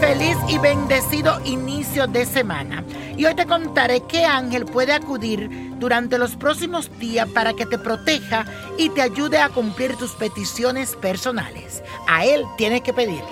Feliz y bendecido inicio de semana. Y hoy te contaré qué ángel puede acudir durante los próximos días para que te proteja y te ayude a cumplir tus peticiones personales. A él tienes que pedirle.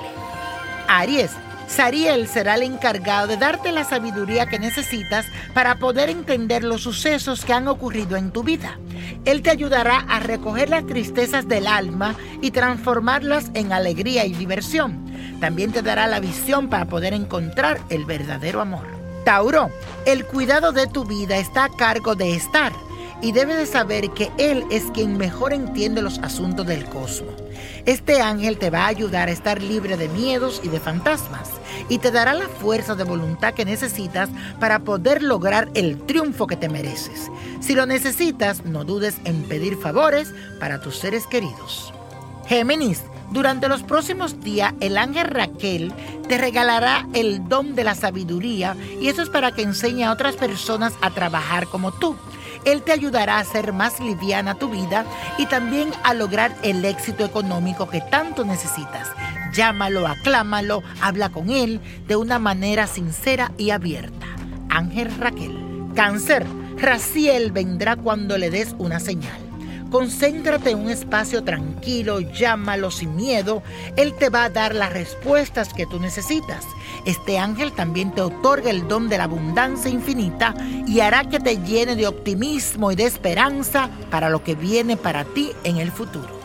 Aries. Sariel será el encargado de darte la sabiduría que necesitas para poder entender los sucesos que han ocurrido en tu vida. Él te ayudará a recoger las tristezas del alma y transformarlas en alegría y diversión. También te dará la visión para poder encontrar el verdadero amor. Tauro, el cuidado de tu vida está a cargo de estar y debes de saber que Él es quien mejor entiende los asuntos del cosmos. Este ángel te va a ayudar a estar libre de miedos y de fantasmas y te dará la fuerza de voluntad que necesitas para poder lograr el triunfo que te mereces. Si lo necesitas, no dudes en pedir favores para tus seres queridos. Géminis, durante los próximos días, el ángel Raquel te regalará el don de la sabiduría y eso es para que enseñe a otras personas a trabajar como tú. Él te ayudará a hacer más liviana tu vida y también a lograr el éxito económico que tanto necesitas. Llámalo, aclámalo, habla con él de una manera sincera y abierta. Ángel Raquel. Cáncer. Raciel vendrá cuando le des una señal. Concéntrate en un espacio tranquilo, llámalo sin miedo. Él te va a dar las respuestas que tú necesitas. Este ángel también te otorga el don de la abundancia infinita y hará que te llene de optimismo y de esperanza para lo que viene para ti en el futuro.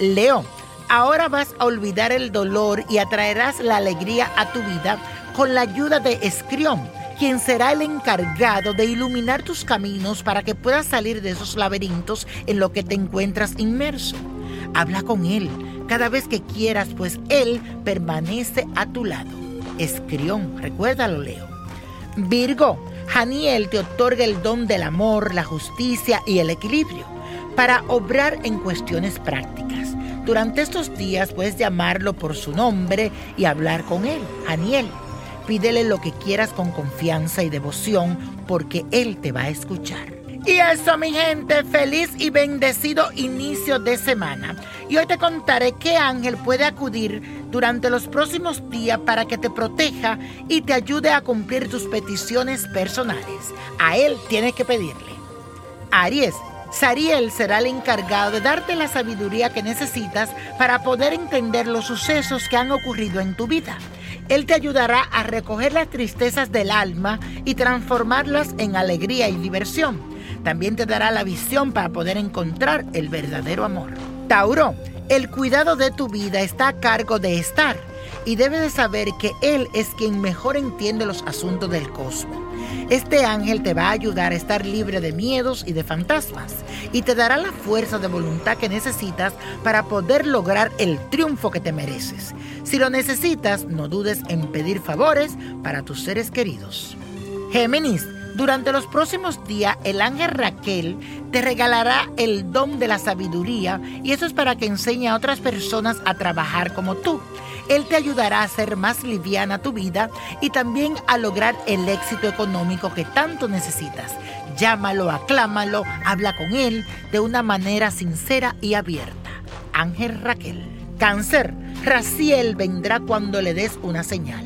Leo, ahora vas a olvidar el dolor y atraerás la alegría a tu vida con la ayuda de Escrión quien será el encargado de iluminar tus caminos para que puedas salir de esos laberintos en lo que te encuentras inmerso. Habla con Él cada vez que quieras, pues Él permanece a tu lado. Escrión, recuérdalo, Leo. Virgo, Janiel te otorga el don del amor, la justicia y el equilibrio para obrar en cuestiones prácticas. Durante estos días puedes llamarlo por su nombre y hablar con él, Janiel. Pídele lo que quieras con confianza y devoción porque Él te va a escuchar. Y eso, mi gente, feliz y bendecido inicio de semana. Y hoy te contaré qué ángel puede acudir durante los próximos días para que te proteja y te ayude a cumplir tus peticiones personales. A él tienes que pedirle. Aries, Sariel será el encargado de darte la sabiduría que necesitas para poder entender los sucesos que han ocurrido en tu vida. Él te ayudará a recoger las tristezas del alma y transformarlas en alegría y diversión. También te dará la visión para poder encontrar el verdadero amor. Tauro, el cuidado de tu vida está a cargo de estar y debes de saber que Él es quien mejor entiende los asuntos del cosmos. Este ángel te va a ayudar a estar libre de miedos y de fantasmas y te dará la fuerza de voluntad que necesitas para poder lograr el triunfo que te mereces. Si lo necesitas, no dudes en pedir favores para tus seres queridos. Géminis, durante los próximos días el ángel Raquel te regalará el don de la sabiduría y eso es para que enseñe a otras personas a trabajar como tú. Él te ayudará a hacer más liviana tu vida y también a lograr el éxito económico que tanto necesitas. Llámalo, aclámalo, habla con él de una manera sincera y abierta. Ángel Raquel. Cáncer. Raciel vendrá cuando le des una señal.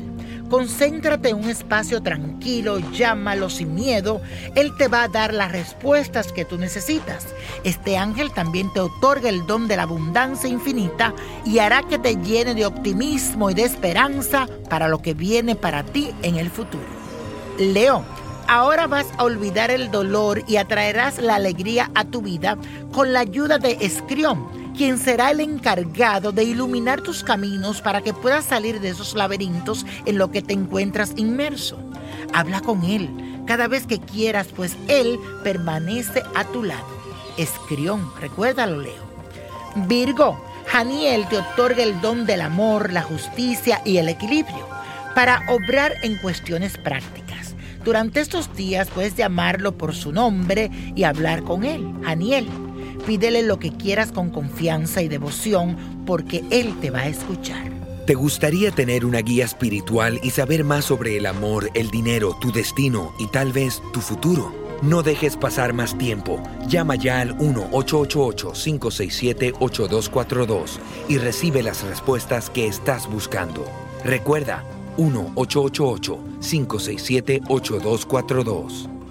Concéntrate en un espacio tranquilo, llámalo sin miedo. Él te va a dar las respuestas que tú necesitas. Este ángel también te otorga el don de la abundancia infinita y hará que te llene de optimismo y de esperanza para lo que viene para ti en el futuro. Leo, ahora vas a olvidar el dolor y atraerás la alegría a tu vida con la ayuda de Escrión quien será el encargado de iluminar tus caminos para que puedas salir de esos laberintos en lo que te encuentras inmerso. Habla con Él cada vez que quieras, pues Él permanece a tu lado. Escrión, recuérdalo, Leo. Virgo, Janiel te otorga el don del amor, la justicia y el equilibrio para obrar en cuestiones prácticas. Durante estos días puedes llamarlo por su nombre y hablar con él, Janiel. Pídele lo que quieras con confianza y devoción porque Él te va a escuchar. ¿Te gustaría tener una guía espiritual y saber más sobre el amor, el dinero, tu destino y tal vez tu futuro? No dejes pasar más tiempo. Llama ya al 1-888-567-8242 y recibe las respuestas que estás buscando. Recuerda, 1-888-567-8242.